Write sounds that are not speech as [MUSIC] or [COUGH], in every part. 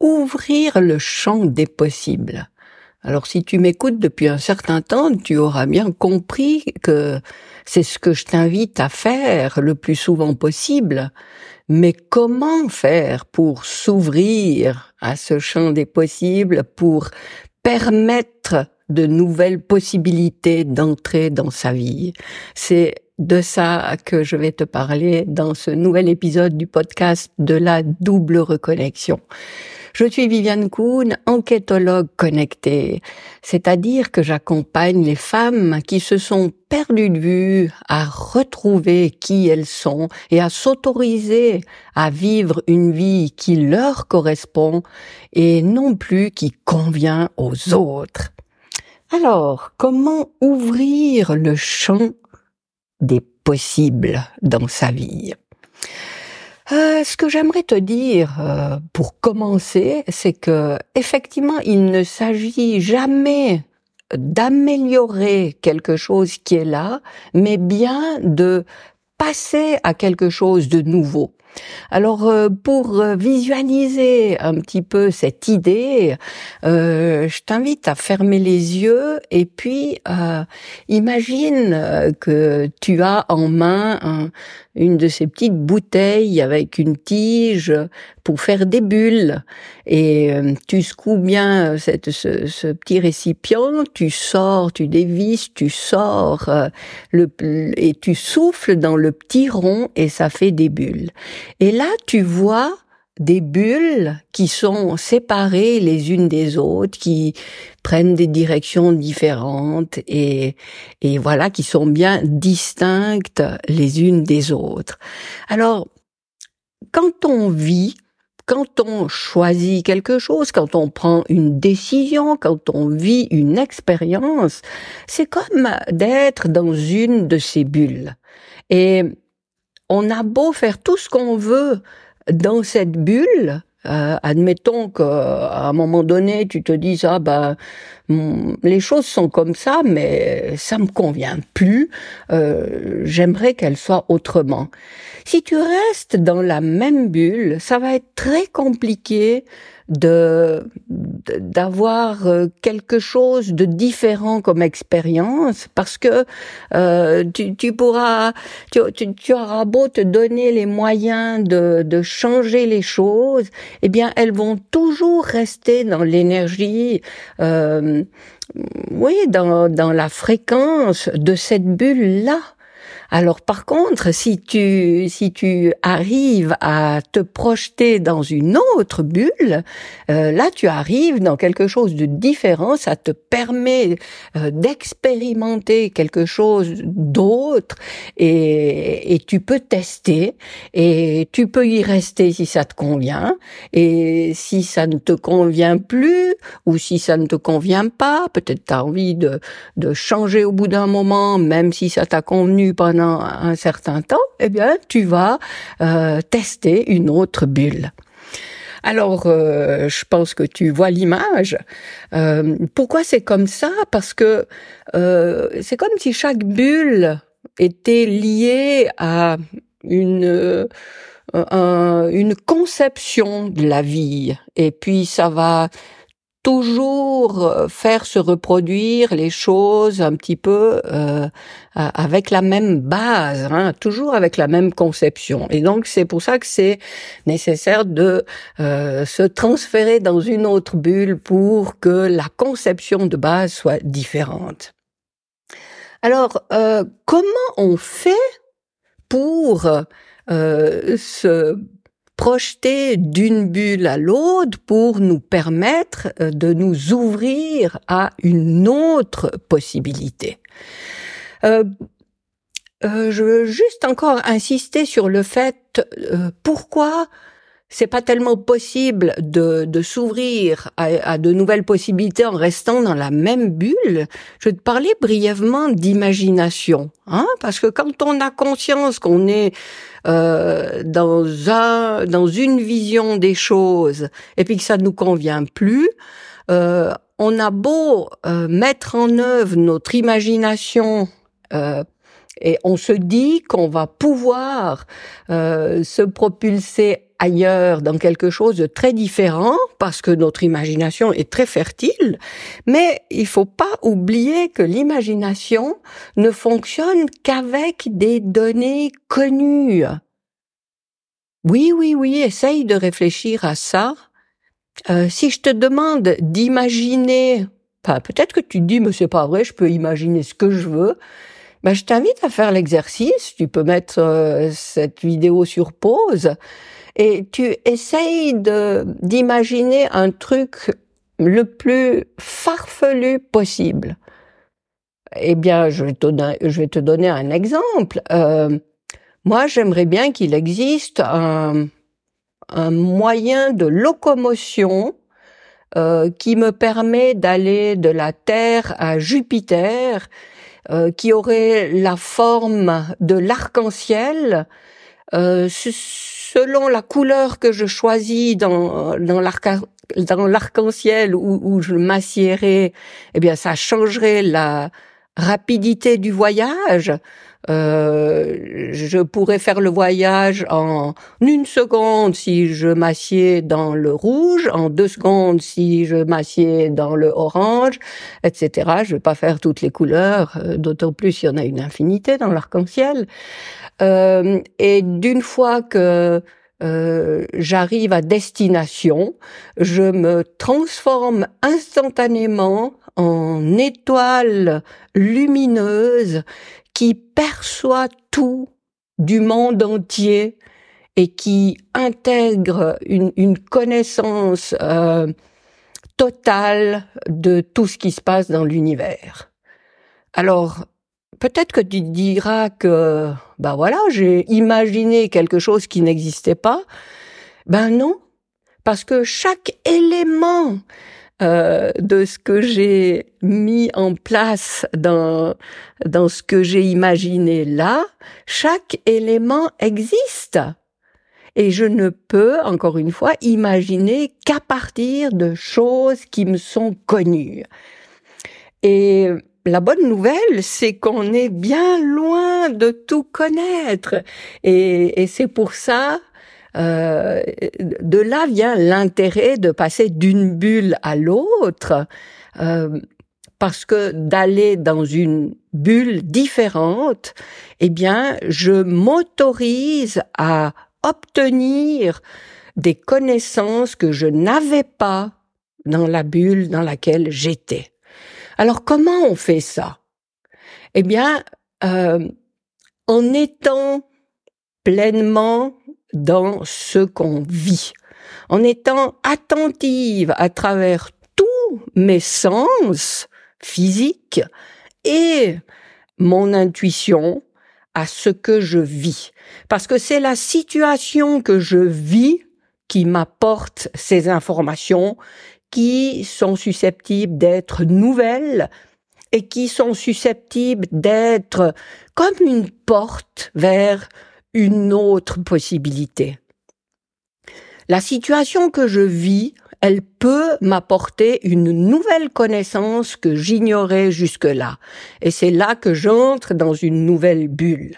ouvrir le champ des possibles. Alors si tu m'écoutes depuis un certain temps, tu auras bien compris que c'est ce que je t'invite à faire le plus souvent possible. Mais comment faire pour s'ouvrir à ce champ des possibles, pour permettre de nouvelles possibilités d'entrer dans sa vie? C'est de ça que je vais te parler dans ce nouvel épisode du podcast de la double reconnexion. Je suis Viviane Kuhn, enquêtologue connectée, c'est-à-dire que j'accompagne les femmes qui se sont perdues de vue à retrouver qui elles sont et à s'autoriser à vivre une vie qui leur correspond et non plus qui convient aux autres. Alors, comment ouvrir le champ des possibles dans sa vie? Euh, ce que j'aimerais te dire euh, pour commencer, c'est que effectivement, il ne s'agit jamais d'améliorer quelque chose qui est là, mais bien de passer à quelque chose de nouveau. Alors euh, pour euh, visualiser un petit peu cette idée, je t'invite à fermer les yeux et puis imagine que tu as en main une de ces petites bouteilles avec une tige pour faire des bulles. Et euh, tu secoues bien ce, ce, petit récipient, tu sors, tu dévisses, tu sors euh, le, et tu souffles dans le petit rond et ça fait des bulles. Et là, tu vois des bulles qui sont séparées les unes des autres, qui prennent des directions différentes et, et voilà, qui sont bien distinctes les unes des autres. Alors, quand on vit, quand on choisit quelque chose, quand on prend une décision, quand on vit une expérience, c'est comme d'être dans une de ces bulles. Et on a beau faire tout ce qu'on veut dans cette bulle, euh, admettons qu'à un moment donné, tu te dises ah ben les choses sont comme ça, mais ça me convient plus. Euh, J'aimerais qu'elles soient autrement. Si tu restes dans la même bulle, ça va être très compliqué de d'avoir euh, quelque chose de différent comme expérience parce que euh, tu, tu, pourras tu, tu, auras beau te donner les moyens de, de changer les choses eh bien elles vont toujours rester dans l'énergie euh, oui dans, dans la fréquence de cette bulle là alors par contre, si tu si tu arrives à te projeter dans une autre bulle, euh, là tu arrives dans quelque chose de différent, ça te permet euh, d'expérimenter quelque chose d'autre et, et tu peux tester et tu peux y rester si ça te convient. Et si ça ne te convient plus ou si ça ne te convient pas, peut-être tu as envie de de changer au bout d'un moment même si ça t'a convenu pendant un certain temps, eh bien, tu vas euh, tester une autre bulle. Alors, euh, je pense que tu vois l'image. Euh, pourquoi c'est comme ça? Parce que c'est comme si chaque bulle était liée à une une conception de la vie. Et puis ça va toujours euh, faire se reproduire les choses un petit peu euh, avec la même base, hein, toujours avec la même conception. Et donc c'est pour ça que c'est nécessaire de euh, se transférer dans une autre bulle pour que la conception de base soit différente. Alors comment on fait pour se projeter d'une bulle à l'autre pour nous permettre euh, de nous ouvrir à une autre possibilité. Euh, euh, je veux juste encore insister sur le fait pourquoi c'est pas tellement possible de, de s'ouvrir à, à, de nouvelles possibilités en restant dans la même bulle. Je vais te parler brièvement d'imagination, hein, parce que quand on a conscience qu'on est euh, dans un, dans une vision des choses et puis que ça ne nous convient plus, euh, on a beau euh, mettre en œuvre notre imagination euh, Et on se dit qu'on va pouvoir euh, se propulser ailleurs dans quelque chose de très différent parce que notre imagination est très fertile, mais il faut pas oublier que l'imagination ne fonctionne qu'avec des données connues. Oui, oui, oui, essaye de réfléchir à ça. Euh, si je te demande d'imaginer, enfin, peut-être que tu te dis, mais c'est pas vrai, je peux imaginer ce que je veux. Ben, je t'invite à faire l'exercice. Tu peux mettre euh, cette vidéo sur pause et tu essayes d'imaginer un truc le plus farfelu possible. Eh bien, je vais te, donner un exemple. Euh, moi, j'aimerais bien qu'il existe un, un, moyen de locomotion euh, qui me permet d'aller de la Terre à Jupiter, euh, qui aurait la forme de l'arc-en-ciel. Euh, selon la couleur que je choisis dans, dans l'arc dans l'arc-en-ciel où, où je m'assiérais, eh bien, ça changerait la rapidité du voyage. Euh, je pourrais faire le voyage en une seconde si je m'assieds dans le rouge, en deux secondes si je m'assieds dans le orange, etc. Je vais pas faire toutes les couleurs, euh, d'autant plus il y en a une infinité dans l'arc-en-ciel. Euh, et d'une fois que euh, j'arrive à destination, je me transforme instantanément en étoile lumineuse qui perçoit tout du monde entier et qui intègre une, une connaissance euh, totale de tout ce qui se passe dans l'univers. Alors, peut-être que tu diras que, ben voilà, j'ai imaginé quelque chose qui n'existait pas. Ben non, parce que chaque élément euh, de ce que j'ai mis en place dans dans ce que j'ai imaginé là, chaque élément existe. Et je ne peux, encore une fois, imaginer qu'à partir de choses qui me sont connues. Et la bonne nouvelle, c'est qu'on est bien loin de tout connaître. Et, et c'est pour ça euh, de là vient l'intérêt de passer d'une bulle à l'autre, euh, parce que d'aller dans une bulle différente, eh bien, je m'autorise à obtenir des connaissances que je n'avais pas dans la bulle dans laquelle j'étais. Alors comment on fait ça? Eh bien, euh, en étant pleinement dans ce qu'on vit, en étant attentive à travers tous mes sens physiques et mon intuition à ce que je vis. Parce que c'est la situation que je vis qui m'apporte ces informations qui sont susceptibles d'être nouvelles et qui sont susceptibles d'être comme une porte vers une autre possibilité. La situation que je vis, elle peut m'apporter une nouvelle connaissance que j'ignorais jusque-là. Et c'est là que j'entre dans une nouvelle bulle.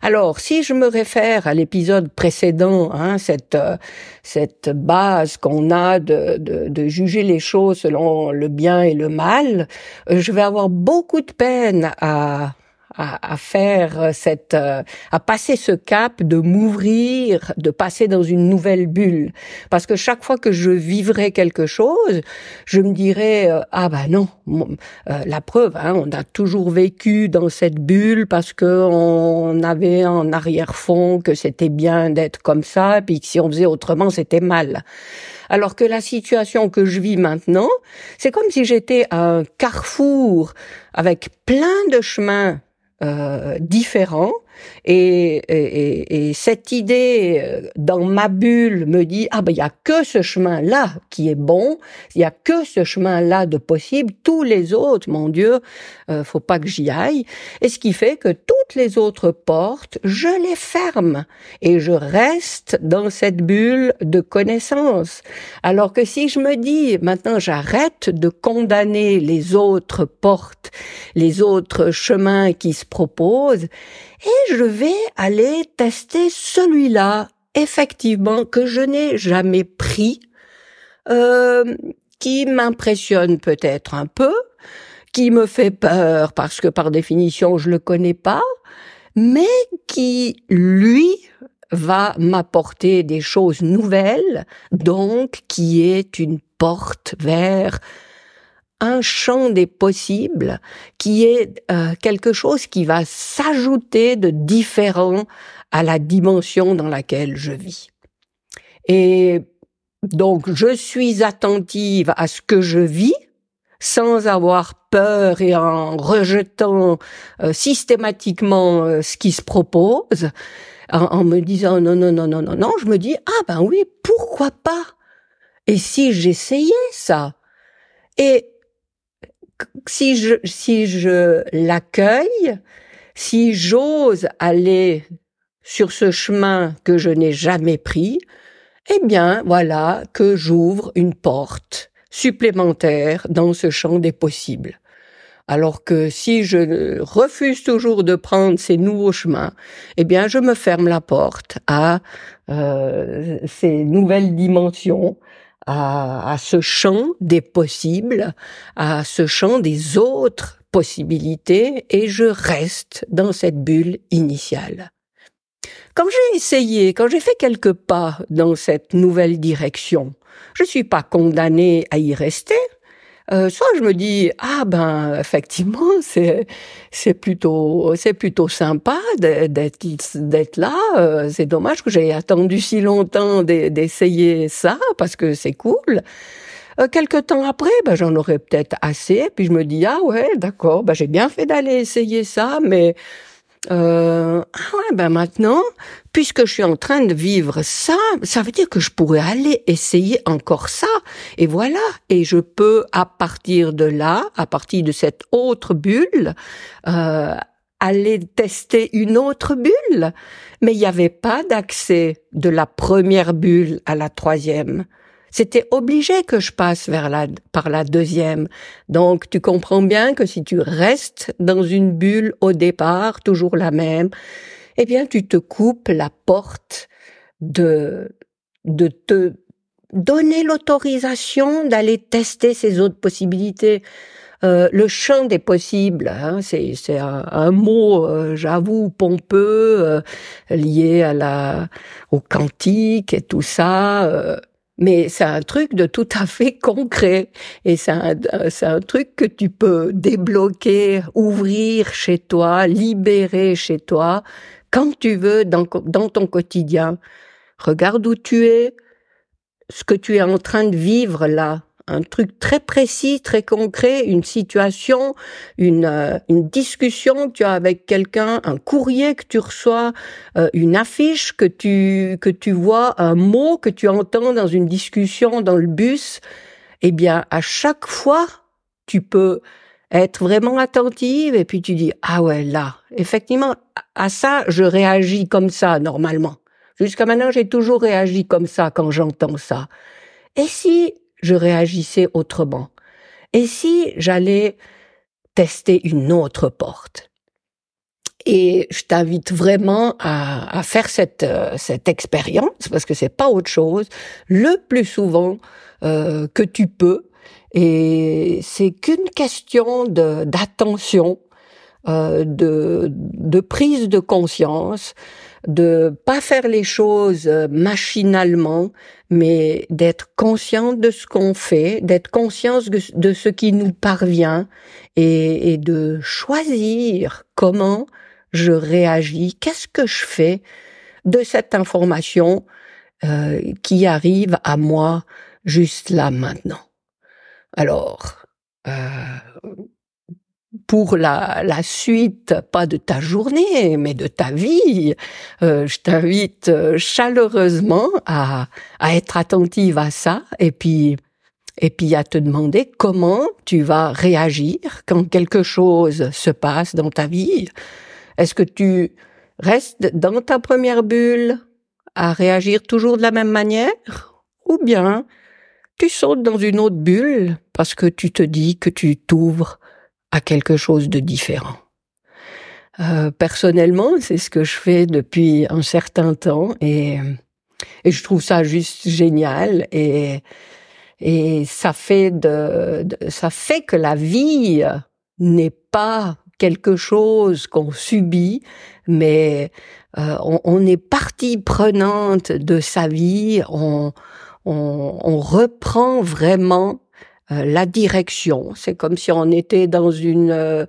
Alors, si je me réfère à l'épisode précédent, hein, cette, euh, cette base qu'on a de, de, de, juger les choses selon le bien et le mal, euh, je vais avoir beaucoup de peine à à, faire cette, euh, à passer ce cap de m'ouvrir, de passer dans une nouvelle bulle. Parce que chaque fois que je vivrai quelque chose, je me dirais euh, ah bah non, euh, la preuve, hein, on a toujours vécu dans cette bulle parce que on avait en arrière-fond que c'était bien d'être comme ça, puis que si on faisait autrement, c'était mal. Alors que la situation que je vis maintenant, c'est comme si j'étais à un carrefour avec plein de chemins euh, différents et, et, et, cette idée euh, dans ma bulle me dit ah ben il y a que ce chemin là qui est bon, il y a que ce chemin là de possible, tous les autres, mon Dieu, euh, faut pas que j'y aille. Et ce qui fait que toutes les autres portes, je les ferme et je reste dans cette bulle de connaissance. Alors que si je me dis maintenant j'arrête de condamner les autres portes les autres chemins qui se proposent, et je vais aller tester celui-là, effectivement, que je n'ai jamais pris, euh, qui m'impressionne peut-être un peu, qui me fait peur parce que par définition je le connais pas, mais qui, lui, va m'apporter des choses nouvelles, donc qui est une porte vers un champ des possibles, qui est euh, quelque chose qui va s'ajouter de différent à la dimension dans laquelle je vis. Et donc je suis attentive à ce que je vis, sans avoir peur et en rejetant euh, systématiquement euh, ce qui se propose, en, me disant non, non, non, non, non, non, je me dis, ah ben oui, pourquoi pas? Et si j'essayais ça? Et si je, si je l'accueille, si j'ose aller sur ce chemin que je n'ai jamais pris, eh bien, voilà que j'ouvre une porte supplémentaire dans ce champ des possibles. Alors que si je refuse toujours de prendre ces nouveaux chemins, eh bien, je me ferme la porte à euh, ces nouvelles dimensions, à, à ce champ des possibles, à ce champ des autres possibilités, et je reste dans cette bulle initiale. Quand j'ai essayé, quand j'ai fait quelques pas dans cette nouvelle direction, je suis pas condamnée à y rester. Euh, soit je me dis ah ben effectivement c'est c'est plutôt c'est plutôt sympa d'être d'être là. Euh, c'est dommage que j'ai attendu si longtemps d'essayer ça parce que c'est cool. Euh, quelques temps après ben j'en aurais peut-être assez puis je me dis ah ouais d'accord ben j'ai bien fait d'aller essayer ça mais euh, ah ouais, ben maintenant, puisque je suis en train de vivre ça, ça veut dire que je pourrais aller essayer encore ça. Et voilà. Et je peux, à partir de là, à partir de cette autre bulle, euh, aller tester une autre bulle. Mais il n'y avait pas d'accès de la première bulle à la troisième. C'était obligé que je passe vers la, par la deuxième. Donc, tu comprends bien que si tu restes dans une bulle au départ, toujours la même, eh bien, tu te coupes la porte de, de te donner l'autorisation d'aller tester ces autres possibilités. Euh, le champ des possibles, hein, c'est, c'est un, mot, euh, j'avoue, pompeux, euh, lié à la, au quantique et tout ça. Euh, mais c'est un truc de tout à fait [LAUGHS] concret et c'est un, c'est un truc que tu peux débloquer, ouvrir chez toi, libérer chez toi quand tu veux dans, dans ton quotidien. Regarde où tu es, ce que tu es en train de vivre là, un truc très précis, très concret, une situation, une, euh, une discussion que tu as avec quelqu'un, un courrier que tu reçois, euh, une affiche que tu que tu vois, un mot que tu entends dans une discussion dans le bus, eh bien à chaque fois tu peux être vraiment attentive et puis tu dis ah ouais là effectivement à ça je réagis comme ça normalement. Jusqu'à maintenant j'ai toujours réagi comme ça quand j'entends ça et si je réagissais autrement Et si j'allais tester une autre porte? Et je t'invite vraiment à, à faire cette, euh, cette expérience, parce que c'est pas autre chose, le plus souvent euh, que tu peux. Et c'est qu'une question d'attention, euh, de, de prise de conscience, de pas faire les choses euh, machinalement, mais d'être conscient de ce qu'on fait, d'être conscient de ce qui nous parvient et, de choisir comment je réagis, qu'est-ce que je fais de cette information euh, qui arrive à moi juste là maintenant. Alors, pour la, la, suite, pas de ta journée, mais de ta vie. Euh, je t'invite euh, chaleureusement à, à être attentive à ça et puis et puis à te demander comment tu vas réagir quand quelque chose se passe dans ta vie. Est-ce que tu restes dans ta première bulle à réagir toujours de la même manière ou bien tu sautes dans une autre bulle parce que tu te dis que tu t'ouvres à quelque chose de différent. Euh, personnellement, c'est ce que je fais depuis un certain temps et, et je trouve ça juste génial et, et ça fait de, ça fait que la vie n'est pas quelque chose qu'on subit, mais euh, on, on, est partie prenante de sa vie, on, on, on reprend vraiment euh, la direction. C'est comme si on était dans une euh,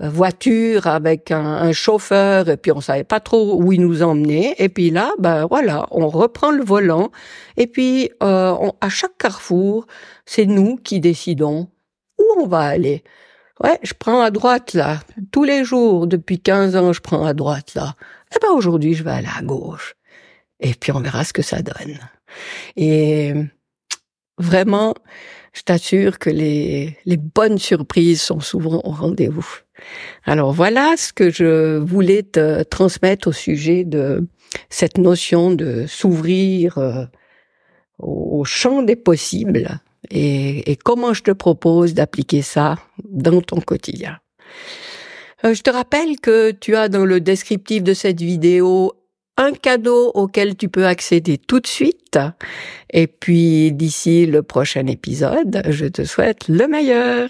voiture avec un, chauffeur et puis on savait pas trop où il nous emmenait. Et puis là, ben voilà, on reprend le volant et puis euh, à chaque carrefour, c'est nous qui décidons où on va aller. Ouais, je prends à droite là. Tous les jours, depuis 15 ans, je prends à droite là. Eh ben aujourd'hui, je vais aller à gauche. Et puis on verra ce que ça donne. Et vraiment, je t'assure que les, bonnes surprises sont souvent au rendez-vous. Alors voilà ce que je voulais te transmettre au sujet de cette notion de s'ouvrir euh, au champ des possibles et, et, comment je te propose d'appliquer ça dans ton quotidien. Euh, je te rappelle que tu as dans le descriptif de cette vidéo un cadeau auquel tu peux accéder tout de suite. Et puis d'ici le prochain épisode, je te souhaite le meilleur.